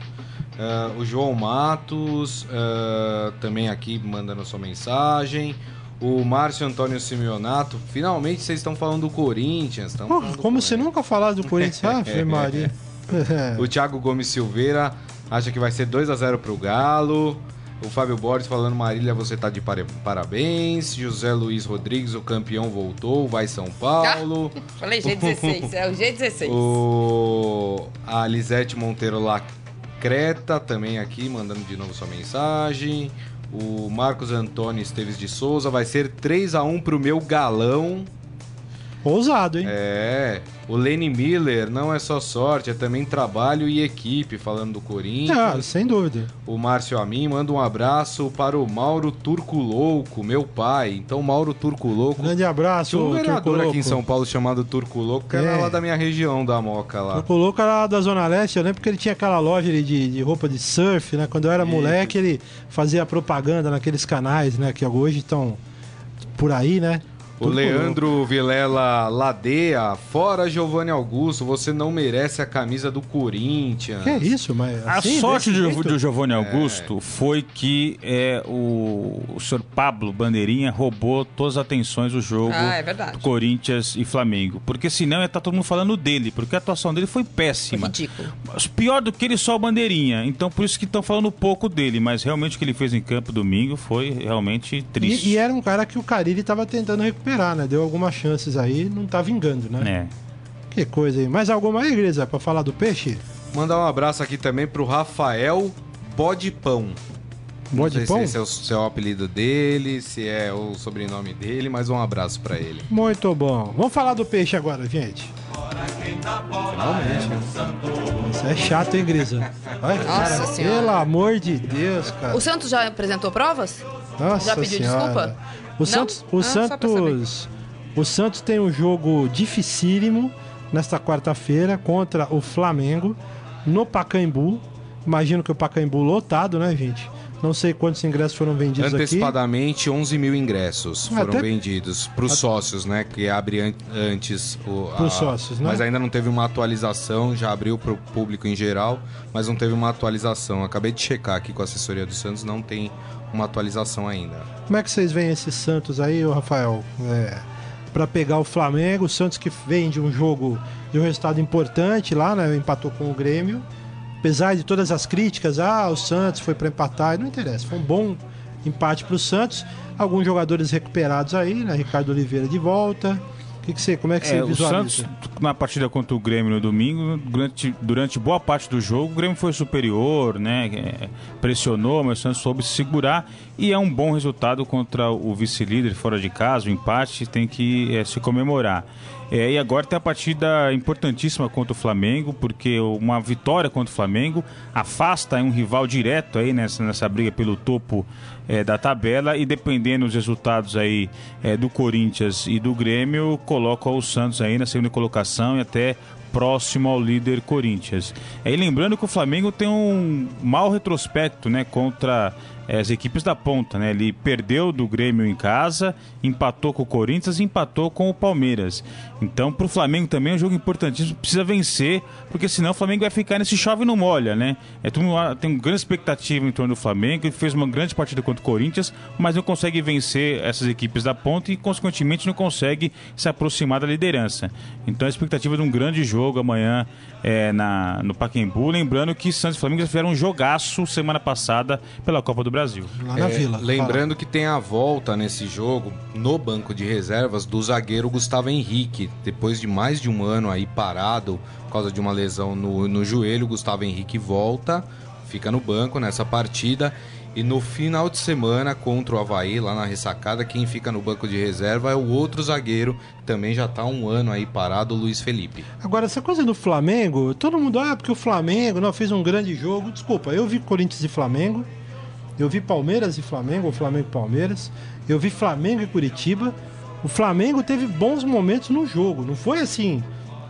Ah, o João Matos, ah, também aqui mandando sua mensagem. O Márcio Antônio Simeonato, finalmente vocês estão falando do Corinthians. estão Pô, falando do como você Corinthians. nunca falasse do Corinthians? Ah, Maria. O Thiago Gomes Silveira acha que vai ser 2 a 0 pro Galo. O Fábio Borges falando, Marília, você tá de parabéns. José Luiz Rodrigues, o campeão voltou, vai São Paulo. Falei G16, é o G16. O a Lisete Monteiro Lacreta também aqui mandando de novo sua mensagem. O Marcos Antônio Esteves de Souza vai ser 3 a 1 pro meu galão. Ousado, hein? É, o Lenny Miller não é só sorte, é também trabalho e equipe, falando do Ah, Corinthians. sem dúvida. O Márcio Amin manda um abraço para o Mauro Turco Louco, meu pai. Então, Mauro Turco Louco. Grande abraço, Tinha um vereador aqui em. São Paulo chamado Turco Louco, que É. era lá da minha região, da Moca lá. Turco Louco era lá da Zona Leste, eu lembro que ele tinha aquela loja ali de, de roupa de surf, né? Quando eu era Isso. moleque, ele fazia propaganda naqueles canais, né? Que hoje estão por aí, né? O Leandro Vilela Ladeia, fora Giovanni Augusto, você não merece a camisa do Corinthians. Que é isso, mas. A assim, sorte desse do, jeito? do Giovanni Augusto foi que é, o, o senhor Pablo Bandeirinha roubou todas as atenções do jogo Ah, é verdade. Corinthians e Flamengo. Porque senão ia estar todo mundo falando dele, porque a atuação dele foi Foi péssima. ridículo. Mas Pior do que ele só o Bandeirinha. Então por isso que estão falando pouco dele. Mas realmente o que ele fez em campo domingo foi realmente triste. E, e era um cara que o Carille tava tentando recuperar, né? Deu algumas chances aí, não tá vingando, né? É. Que coisa aí. Mais alguma aí, Grisa, pra falar do peixe? Mandar um abraço aqui também pro Rafael Bodipão. Bom Não sei pão? se esse é o, se é o apelido dele, se é o sobrenome dele, mas um abraço pra ele. Muito bom. Vamos falar do peixe agora, gente. Isso é chato, hein, Grisa? Ai, cara, Senhora. Pelo amor de Deus, cara. O Santos já apresentou provas? Nossa já pediu Senhora. desculpa? O Não? Santos, o Ah, Santos, o Santos tem um jogo dificílimo nesta quarta-feira contra o Flamengo no Pacaembu. Imagino que o Pacaembu lotado, né, gente? Não sei quantos ingressos foram vendidos aqui. Antecipadamente, 11 mil ingressos foram Até- vendidos para os sócios, né? Que abre an- antes o. a- Pros sócios, né? Mas ainda não teve uma atualização, já abriu para o público em geral, mas não teve uma atualização. Acabei de checar aqui com a assessoria do Santos, não tem uma atualização ainda. Como é que vocês veem esses Santos aí, Rafael? É, para pegar o Flamengo, o Santos que vem de um jogo, de um resultado importante lá, né? Empatou com o Grêmio. Apesar de todas as críticas, ah, o Santos foi para empatar, não interessa. Foi um bom empate para o Santos. Alguns jogadores recuperados aí, né? Ricardo Oliveira de volta. O que, que você, como é que você É, o visualiza? Santos, na partida contra o Grêmio no domingo, durante, durante boa parte do jogo, o Grêmio foi superior, né? é, pressionou, mas o Santos soube se segurar. E é um bom resultado contra o vice-líder fora de casa. O empate tem que é, se comemorar. É, e agora tem a partida importantíssima contra o Flamengo, porque uma vitória contra o Flamengo afasta um rival direto aí nessa, nessa briga pelo topo é, da tabela e dependendo dos resultados aí é, do Corinthians e do Grêmio, coloca o Santos aí na segunda colocação e até próximo ao líder Corinthians. É, e lembrando que o Flamengo tem um mau retrospecto, né, contra as equipes da ponta, né? Ele perdeu do Grêmio em casa, empatou com o Corinthians e empatou com o Palmeiras. Então, para o Flamengo também é um jogo importantíssimo, precisa vencer, porque senão o Flamengo vai ficar nesse chove e não molha, né? É, tem uma grande expectativa em torno do Flamengo, ele fez uma grande partida contra o Corinthians, mas não consegue vencer essas equipes da ponta e, consequentemente, não consegue se aproximar da liderança. Então, a expectativa de um grande jogo amanhã é, na, no Pacaembu, lembrando que Santos e Flamengo fizeram um jogaço semana passada pela Copa do Brasil. Lá na É, Vila. Lembrando que tem a volta nesse jogo, no banco de reservas, do zagueiro Gustavo Henrique. Depois de mais de um ano aí parado, por causa de uma lesão no, no joelho, Gustavo Henrique volta, fica no banco nessa partida. E no final de semana, contra o Havaí, lá na ressacada, quem fica no banco de reserva é o outro zagueiro, que também já tá um ano aí parado, o Luiz Felipe. Agora, essa coisa do Flamengo, todo mundo, ah, porque o Flamengo não fez um grande jogo. Desculpa, eu vi Corinthians e Flamengo, eu vi Palmeiras e Flamengo, ou Flamengo e Palmeiras, eu vi Flamengo e Curitiba. O Flamengo teve bons momentos no jogo, não foi assim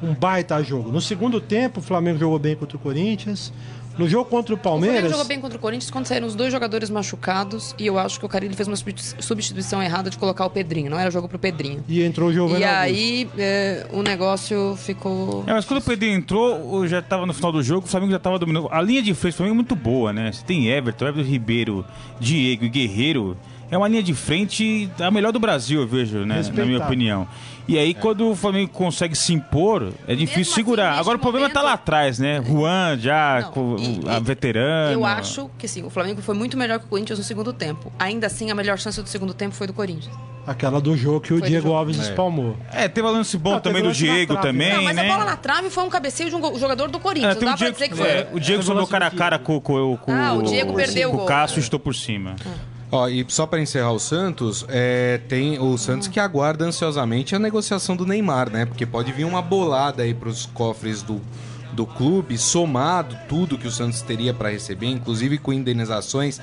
um baita jogo. No segundo tempo, o Flamengo jogou bem contra o Corinthians. No jogo contra o O Palmeiras. jogou bem contra o Corinthians quando saíram os dois jogadores machucados e eu acho que o Carilli fez uma substitu- substituição errada de colocar o Pedrinho. Não era jogo pro Pedrinho. E entrou o Giovanni E Augusto. aí é, o negócio ficou. É, mas quando o Pedrinho entrou, já tava no final do jogo, o Flamengo já tava dominando. A linha de frente do Flamengo é muito boa, né? Você tem Everton, Everton Ribeiro, Diego e Guerreiro. É uma linha de frente a melhor do Brasil, eu vejo, né? Na minha opinião. E aí, quando o Flamengo consegue se impor, é difícil Mesmo assim, segurar. Agora o problema tá momento- lá atrás, né? Juan, já, Não, e- a veterana. Eu acho que sim, o Flamengo foi muito melhor que o Corinthians no segundo tempo. Ainda assim, a melhor chance do segundo tempo foi do Corinthians. Aquela do jogo que o Foi Diego jogo. Alves espalmou. É, teve um lance bom também do Diego trave, também, né? Não, mas né? a bola na trave foi um cabeceio de um jogador do É, Corinthians. tem não o dá pra Diego, dizer que foi. é, o Diego É, sobrou lance cara a cara com, com, com, Ah, o Diego perdeu com o gol. o Cássio e estou por cima. Ó, e só para encerrar o Santos, é, tem o Santos que aguarda ansiosamente a negociação do Neymar, né? Porque pode vir uma bolada aí pros cofres do, do clube, somado tudo que o Santos teria para receber, inclusive com indenizações,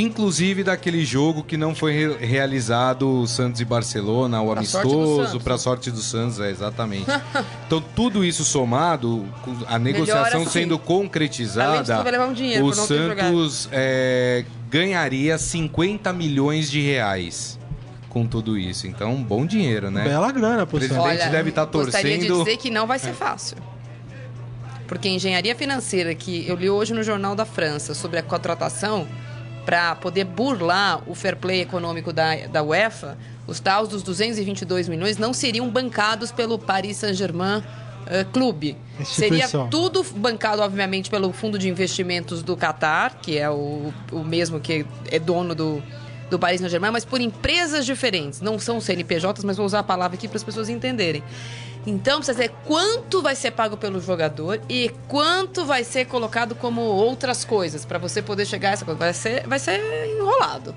inclusive daquele jogo que não foi re- realizado o Santos e Barcelona, o Pra amistoso, para sorte do Santos, é exatamente. então tudo isso somado, a negociação assim. sendo concretizada, um dinheiro o por. Santos é, ganharia 50 milhões de reais com tudo isso. Então, um bom dinheiro, né? Bela grana pro Presidente Santos. Olha, deve tá Gostaria de torcendo- dizer que não vai ser fácil. Porque a engenharia financeira que eu li hoje no Jornal da França sobre a contratação para poder burlar o fair play econômico da, da UEFA, os tais dos 222 milhões não seriam bancados pelo Paris Saint-Germain eh, Clube. Seria tudo bancado, obviamente, pelo Fundo de Investimentos do Catar, que é o, o mesmo que é dono do, do Paris Saint-Germain, mas por empresas diferentes. Não são CNPJs, mas vou usar a palavra aqui para as pessoas entenderem. Então, precisa dizer quanto vai ser pago pelo jogador e quanto vai ser colocado como outras coisas, para você poder chegar a essa coisa. Vai ser, vai ser enrolado.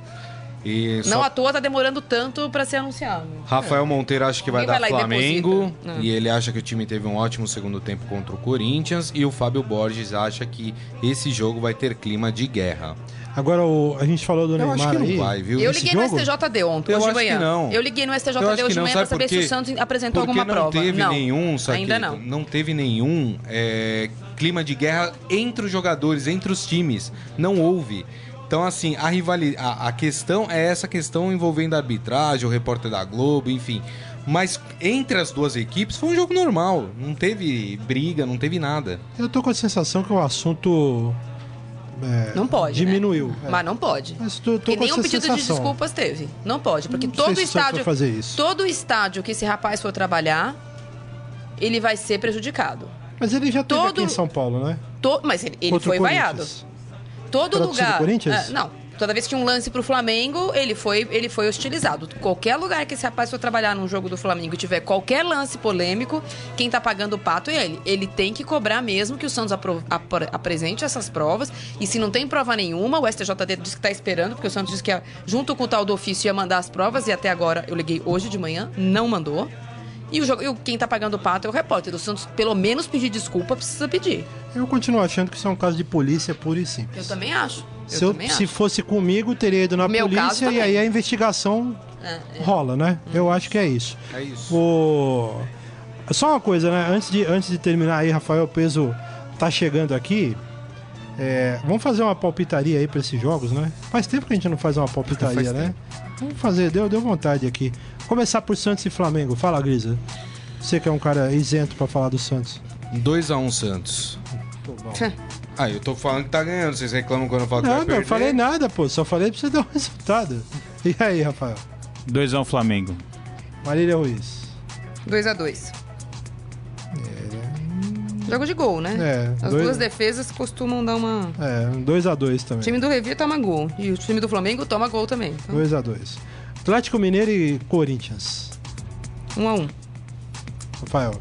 E Não só- à toa tá demorando tanto para ser anunciado. Rafael Monteiro acha que vai dar vai e Flamengo. Ah. E ele acha que o time teve um ótimo segundo tempo contra o Corinthians. E o Fábio Borges acha que esse jogo vai ter clima de guerra. Agora, o- a gente falou do Eu Neymar acho que não aí. vai, viu? Eu liguei jogo? no STJD ontem, Eu hoje de acho que manhã. não. Eu liguei no STJD hoje de manhã para sabe saber se o? Santos apresentou alguma não prova. teve não, nenhum, só ainda que não. não teve nenhum é, clima de guerra entre os jogadores, entre os times. Não houve. Então, assim, a rivalidade. A, a questão é essa questão envolvendo a arbitragem, o repórter da Globo, enfim. Mas entre as duas equipes foi um jogo normal. Não teve briga, não teve nada. Eu tô com a sensação que o assunto é, Não pode. diminuiu. Né? É. Mas não pode. Mas tô, tô e nenhum pedido de sensação. desculpas teve. Não pode, porque Não todo estádio. fazer isso. Todo estádio que esse rapaz for trabalhar, ele vai ser prejudicado. Mas ele já teve Todo- aqui em São Paulo, né? To- Mas ele, ele foi vaiado. Todo torcida lugar. do Corinthians? Ah, não. Toda vez que tinha um lance pro Flamengo, ele foi, ele foi hostilizado. Qualquer lugar que esse rapaz for trabalhar num jogo do Flamengo e tiver qualquer lance polêmico, quem tá pagando o pato é ele. Ele tem que cobrar mesmo que o Santos apro- apre- apresente essas provas. E se não tem prova nenhuma, o STJD diz que tá esperando, porque o Santos disse que junto com o tal do ofício ia mandar as provas, e até agora eu liguei hoje de manhã, não mandou. E, o jogo, e o- quem tá pagando o pato é o repórter. O Santos, pelo menos pedir desculpa, precisa pedir. Eu continuo achando que isso é um caso de polícia puro e Eu simples. também acho. Eu se, eu- também se acho. fosse comigo, teria ido na Meu polícia e aí a investigação É, é. rola, né? Eu acho que é isso. É isso. O... Só uma coisa, né? Antes de, antes de terminar aí, Rafael Peso tá chegando aqui. É, vamos fazer uma palpitaria aí pra esses jogos, né? Faz tempo que a gente não faz uma palpitaria, Faz né? Vamos fazer, deu, deu vontade aqui. Começar por Santos e Flamengo. Fala, Grisa. Você que é um cara isento pra falar do Santos. 2x1 Santos. Ah, eu tô falando que tá ganhando. Vocês reclamam quando eu falo que Não, vai não perder? falei nada, pô. Só falei pra você dar um resultado. E aí, Rafael? 2x1 Flamengo. Marília Ruiz. 2x2. Jogo de gol, né? É, As dois- duas defesas costumam dar uma. É, 2x2 O também. time do Levi toma gol. E o time do Flamengo toma gol também. Então, 2x2. Atlético Mineiro e Corinthians. 1x1. Rafael.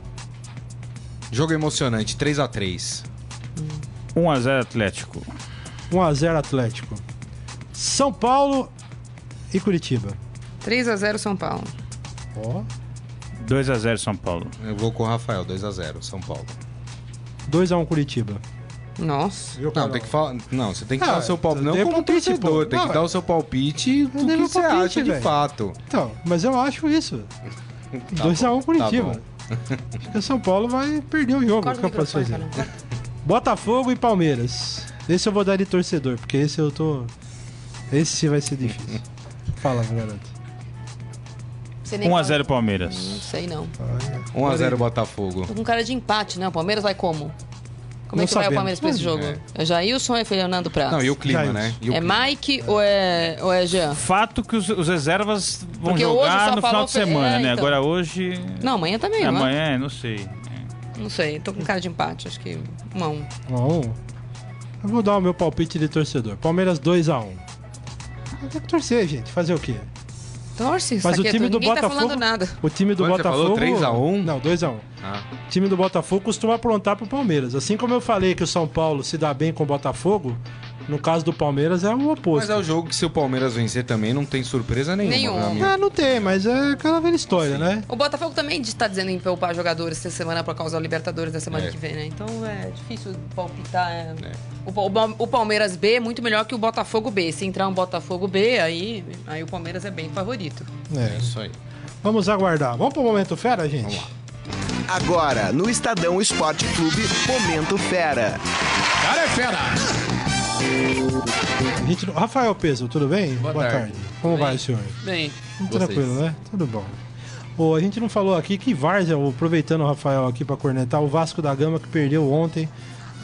Jogo emocionante, 3x3. 1x0 Atlético. 1x0 Atlético. São Paulo e Curitiba. 3x0 São Paulo. Ó. 2x0 São Paulo. Eu vou com o Rafael, 2x0, São Paulo. 2x1 Curitiba. Nossa. Viu, Não, tem que falar. Não, você tem que Ah, dar o seu palpite. Não como palpite, torcedor, pô. tem que dar o seu palpite do que você palpite, acha de velho. fato. Então, mas eu acho isso. Tá 2x1 bom, Curitiba. Tá Acho que o São Paulo vai perder o jogo. Corta o que eu posso microfone, fazer? Botafogo e Palmeiras. Esse eu vou dar de torcedor, porque esse eu tô. Esse vai ser difícil. Fala, garoto. Sei nem 1x0 qual- Palmeiras. Não sei não. 1x0 Botafogo. Tô com cara de empate, né? O Palmeiras vai como? Como Não é que vai o sabemos. Palmeiras pra esse jogo? É Jailson ou é Fernando Praz? Não, e o clima, Jailson. né? E o É clima. Mike ou é, ou é Jean? Fato que os, os reservas vão Porque jogar no final de semana, é, né? então. Agora hoje. Não, amanhã também, não é? amanhã, não sei. Não sei, tô com cara de empate, acho que um a um. Bom, eu vou dar o meu palpite de torcedor. Palmeiras 2x1. Tem que torcer, gente. Fazer o quê? Torce, Mas o Saqueto, time do ninguém tá Botafogo. falando nada. O time do Quanto você Botafogo. falou? 3 a 1? Não, 2x1. Ah. O time do Botafogo costuma aprontar pro Palmeiras. Assim como eu falei que o São Paulo se dá bem com o Botafogo, no caso do Palmeiras é o Mas oposto. é o jogo que se o Palmeiras vencer também não tem surpresa nenhuma. Ah, não tem, mas é aquela velha história, né? O Botafogo também está dizendo em poupar jogadores essa semana por causa da Libertadores da semana É. que vem, né? Então é difícil palpitar. é. O, Pa- o Palmeiras B é muito melhor que o Botafogo B. Se entrar um Botafogo B, aí, aí o Palmeiras é bem favorito. É. Isso aí. Vamos aguardar. Vamos pro momento fera, gente? Agora, no Estadão Esporte Clube, Momento Fera. Cara é fera! A gente... Rafael Peso, tudo bem? Boa tarde. Como Tudo vai, bem? senhor? Bem, Tranquilo, vocês? né? Tudo bom. Ô, a gente não falou aqui que Várzea, aproveitando o Rafael aqui pra cornetar, o Vasco da Gama que perdeu ontem,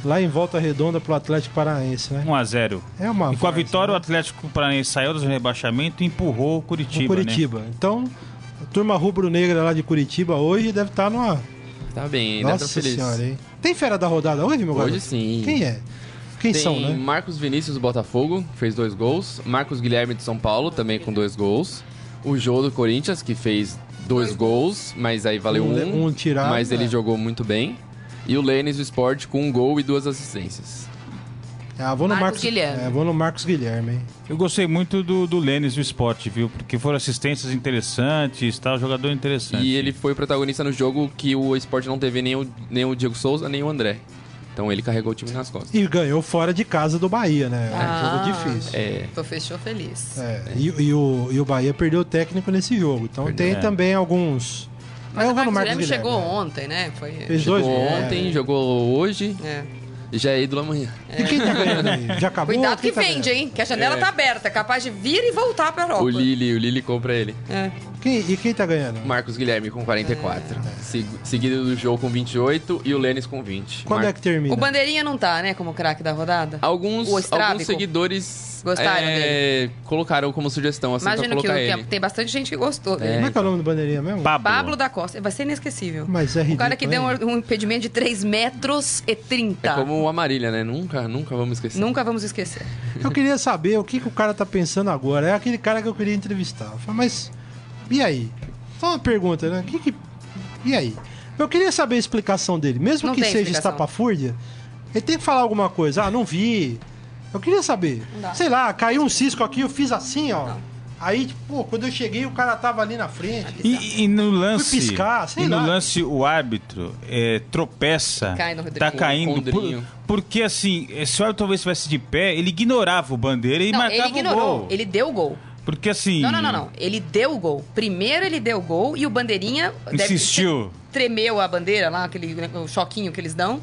lá em Volta Redonda pro Atlético Paranaense, né? 1x0. É uma E com a vitória, o né? Atlético Paranaense saiu do rebaixamento e empurrou o Curitiba. O Curitiba. Então, a turma rubro-negra lá de Curitiba hoje deve estar numa. Tá bem, Nossa feliz. senhora, hein? Tem fera da rodada hoje, meu garoto? Hoje sim. Quem é? Quem Tem são, né? Marcos Vinícius do Botafogo, fez dois gols. Marcos Guilherme de São Paulo, também com dois gols. O Jô do Corinthians, que fez dois gols, mas aí valeu Um- um. um tirado, mas ele é. jogou muito bem. E o Lênis do Sport com um gol e duas assistências. Ah, vou no Marcos Marcos Guilherme. É, vou no Marcos Guilherme, hein? Eu gostei muito do, do Lênis do esporte, viu? Porque foram assistências interessantes, tá? Jogador interessante. E ele foi protagonista no jogo que o Sport não teve nem o, nem o Diego Souza, nem o André. Então ele carregou o time nas costas. E ganhou fora de casa do Bahia, né? É um Ah. jogo difícil. É, Tô fechou feliz. É, e, e o, e o Bahia perdeu o técnico nesse jogo. Então Perdeu. tem É. também alguns. Mas eu o vou no Marcos Marcos Guilherme Guilherme. chegou é. ontem, né? Foi. Fez dois jogou gols. ontem, É. jogou hoje É. e já é ídolo amanhã. E quem tá ganhando aí? Já acabou? Cuidado que tá vende, ganhando? hein? Que a janela É. tá aberta, é capaz de vir e voltar pra Europa. O Lili, o Lili compra ele. É. Quem, e quem tá ganhando? Marcos Guilherme com 44. Se- seguido do jogo com 28 e o Lênis com 20. Quando Mar- é que termina? O Bandeirinha não tá, né? Como craque da rodada. Alguns, O alguns seguidores Gostaram é, colocaram como sugestão assim Imagino que, o- ele. tem bastante gente que gostou dele. Como é que é o nome do bandeirinha mesmo? Pablo. Pablo da Costa. Vai ser inesquecível. Mas é O ridículo. cara que deu um, um impedimento de 3 metros e 30. É como o Amarília, né? Nunca, nunca vamos esquecer. Nunca vamos esquecer. Eu queria saber o que, que o cara tá pensando agora. É aquele cara que eu queria entrevistar. Eu falei, mas e aí? Só uma pergunta, né? Que que... E aí? Eu queria saber a explicação dele. Mesmo Não que seja explicação. estapafúrdia, ele tem que falar alguma coisa. Ah, não vi. Eu queria saber. dá. Sei lá, caiu um cisco aqui, eu fiz assim, ó. Aí, tipo, pô, quando eu cheguei, o cara tava ali na frente. E, e no lance. Fui piscar, sei e no lá. lance, o árbitro é, tropeça. Cai no Rodrigo. tá caindo. Por, porque assim, se o árbitro talvez estivesse de pé, ele ignorava o bandeira e Não, marcava ele ignorou. o gol. Ele deu o gol. Porque assim. Não, não, não, não. Ele deu o gol. Primeiro ele deu o gol e o bandeirinha deve- Insistiu. tremeu a bandeira lá, aquele choquinho que eles dão.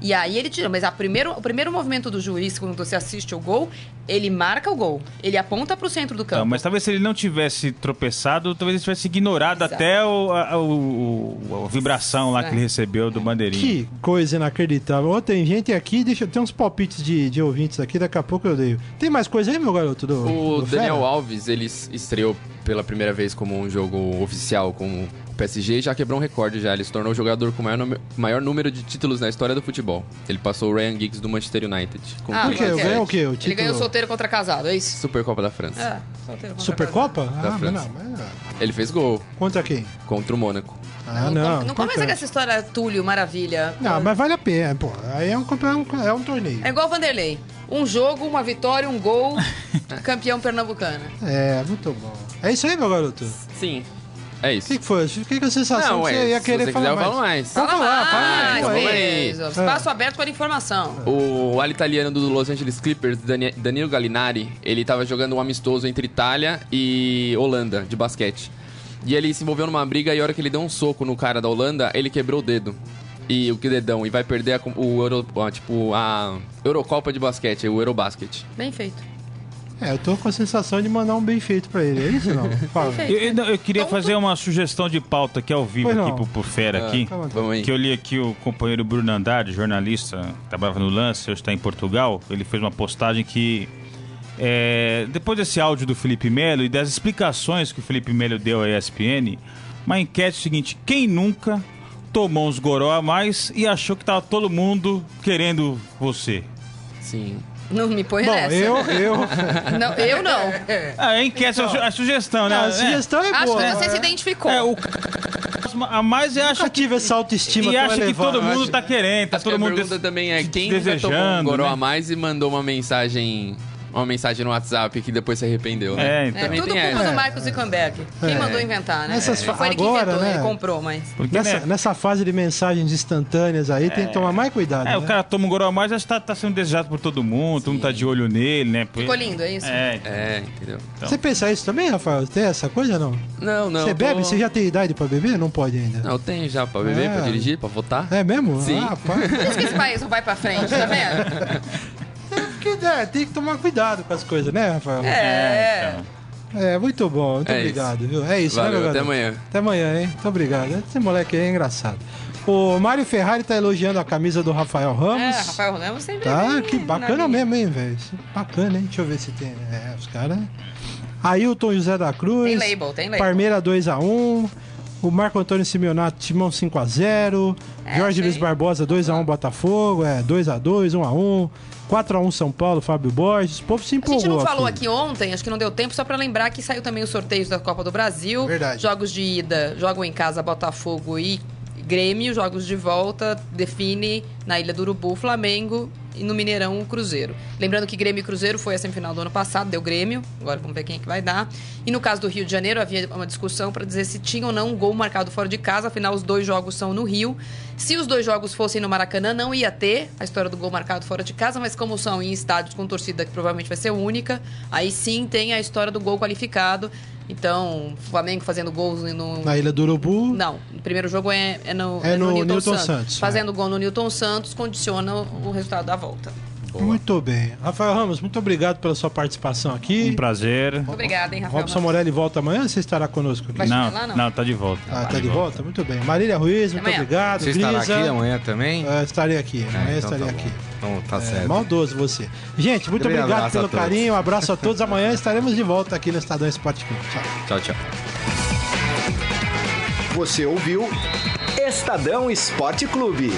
E aí ele tirou. Mas a primeiro, o primeiro movimento do juiz, quando você assiste o gol, ele marca o gol. Ele aponta pro centro do campo. Não, mas talvez se ele não tivesse tropeçado, talvez ele tivesse ignorado Exato. até o, a, o- o- a vibração lá É. que ele recebeu do bandeirinha. Que coisa inacreditável. Ô, tem gente aqui, deixa eu ter uns palpites de, de ouvintes aqui, daqui a pouco eu dei. Tem mais coisa aí, meu garoto? Do, O do Daniel Fera? Alves, ele estreou pela primeira vez como um jogo oficial com o PSG já quebrou um recorde já. Ele se tornou o jogador com o maior, nome- maior número de títulos na história do futebol. Ele passou o Ryan Giggs do Manchester United. Com Ah, Por quê? Ganhou o quê? O Ele título... ganhou solteiro contra casado, é isso? Supercopa da França. É, solteiro contra Supercopa? Da Ah, mas França. não, mas não. Ele fez gol Contra quem? contra o Mônaco. Ah, casado. não. Não, não começa importante. com essa história Túlio, maravilha. Não, mas vale a pena, pô. Aí é um, campe- é um, é um torneio. É igual o Vanderlei. Um jogo, uma vitória, um gol, campeão pernambucano. É, muito bom. É isso aí, meu garoto. Sim, é isso. que, que foi? O que, que é a sensação Não, que você ia se querer você falar quiser, eu mais? falo mais. Pode Fala fala mais, mais. aí. Pedro. Espaço aberto para informação. O ala italiano do Los Angeles Clippers, Dani- Danilo Gallinari, ele tava jogando um amistoso entre Itália e Holanda, de basquete. E ele se envolveu numa briga e a hora que ele deu um soco no cara da Holanda, ele quebrou o dedo. E o que dedão? E vai perder a, o Euro, tipo, a Eurocopa de basquete, o Eurobasket. Bem feito. É, eu tô com a sensação de mandar um bem feito pra ele. É isso não? Fala. Eu, eu- eu queria fazer uma sugestão de pauta aqui ao vivo, Pois aqui não. pro, pro Fera aqui. Tá. Vamos aí. Que eu li aqui o companheiro Bruno Andrade, jornalista, que trabalhava no Lance, hoje está em Portugal. Ele fez uma postagem que, é, depois desse áudio do Felipe Melo e das explicações que o Felipe Melo deu à ESPN, uma enquete seguinte: quem nunca tomou uns goró a mais e achou que tava todo mundo querendo você? Sim. Não me põe Bom, nessa. eu, eu... Não, eu não. Ah, a enquete, a su- a sugestão, né? A É. sugestão é, Acho boa. que você se identificou. É, o a mais e acha tive essa autoestima e acha que todo mundo acho- tá querendo, tá Acho que todo a mundo pergunta des- também é quem nunca tomou um desejando, goró né? a mais e mandou uma mensagem uma mensagem no WhatsApp que depois se arrependeu, né? É, então. É tudo culpa essa. do Marcos Zuckerberg. Quem É. mandou inventar, né? Nessas fa- foi ele que inventou, né? ele comprou, mas... Nessa, né? nessa fase de mensagens instantâneas aí, tem que tomar mais cuidado. É, né? o cara toma um mais, já tá, tá sendo desejado por todo mundo, todo mundo tá de olho nele, né? Ficou lindo, é isso? É, É, entendeu? Você pensa isso também, Rafael? Tem essa coisa não? Não, não. Você tô- bebe? Você já tem idade pra beber? Não pode ainda. Não, eu tenho já pra beber, É. pra dirigir, pra votar. É mesmo? Sim. Ah, pá. Por isso que esse país não vai pra frente, tá vendo? É porque é, tem que tomar cuidado com as coisas, né, Rafael? É. então. É, muito bom. Muito É obrigado, viu? É isso, Valeu, né, meu até garoto? amanhã. Até amanhã, hein? Muito obrigado. Esse moleque aí é engraçado. O Mário Ferrari tá elogiando a camisa do Rafael Ramos. É, Rafael Ramos sempre Tá, vem que na bacana mesmo, hein, velho? Isso é Bacana, hein? Deixa eu ver se tem. É, os caras. Ailton José da Cruz. Tem label, tem label. Parmeira 2x1. O Marco Antônio Simeonato, Timão 5x0. É, Jorge. Luiz Barbosa 2x1 Botafogo. É, 2x2, 1x1. 4x1 São Paulo, Fábio Borges. O povo se A empolgou. gente não falou aqui ontem, acho que não deu tempo, só pra lembrar que saiu também os sorteios da Copa do Brasil. Verdade. Jogos de ida, jogam em casa Botafogo e Grêmio, jogos de volta define na Ilha do Urubu Flamengo e no Mineirão o Cruzeiro. Lembrando que Grêmio e Cruzeiro foi a semifinal do ano passado, deu Grêmio, agora vamos ver quem é que vai dar. E no caso do Rio de Janeiro havia uma discussão para dizer se tinha ou não um gol marcado fora de casa, afinal os dois jogos são no Rio. Se os dois jogos fossem no Maracanã, não ia ter a história do gol marcado fora de casa, mas como são em estádios com torcida que provavelmente vai ser única, aí sim tem a história do gol qualificado. Então, o Flamengo fazendo gols no, Na Ilha do Urubu. não, o primeiro jogo é, é no, É no Newton, Newton Santos. Santos, é. Fazendo gol no Newton Santos condiciona o resultado da volta. Muito bem. Rafael Ramos, muito obrigado pela sua participação aqui. Um prazer. Muito obrigada, hein, Rafael? Robson Morelli volta amanhã, você estará conosco aqui? Não, lá, não? não, tá de volta. Ah, tá de volta? Muito bem. Marília Ruiz, muito amanhã. obrigado. Você estará Grisa, aqui amanhã também? é, estarei aqui. Amanhã É, então estarei tá aqui. Então tá É, certo. maldoso você. Gente, muito Grande obrigado pelo carinho. Um abraço a todos. Amanhã estaremos de volta aqui no Estadão Esporte Clube. Tchau. Tchau, tchau. Você ouviu Estadão Esporte Clube.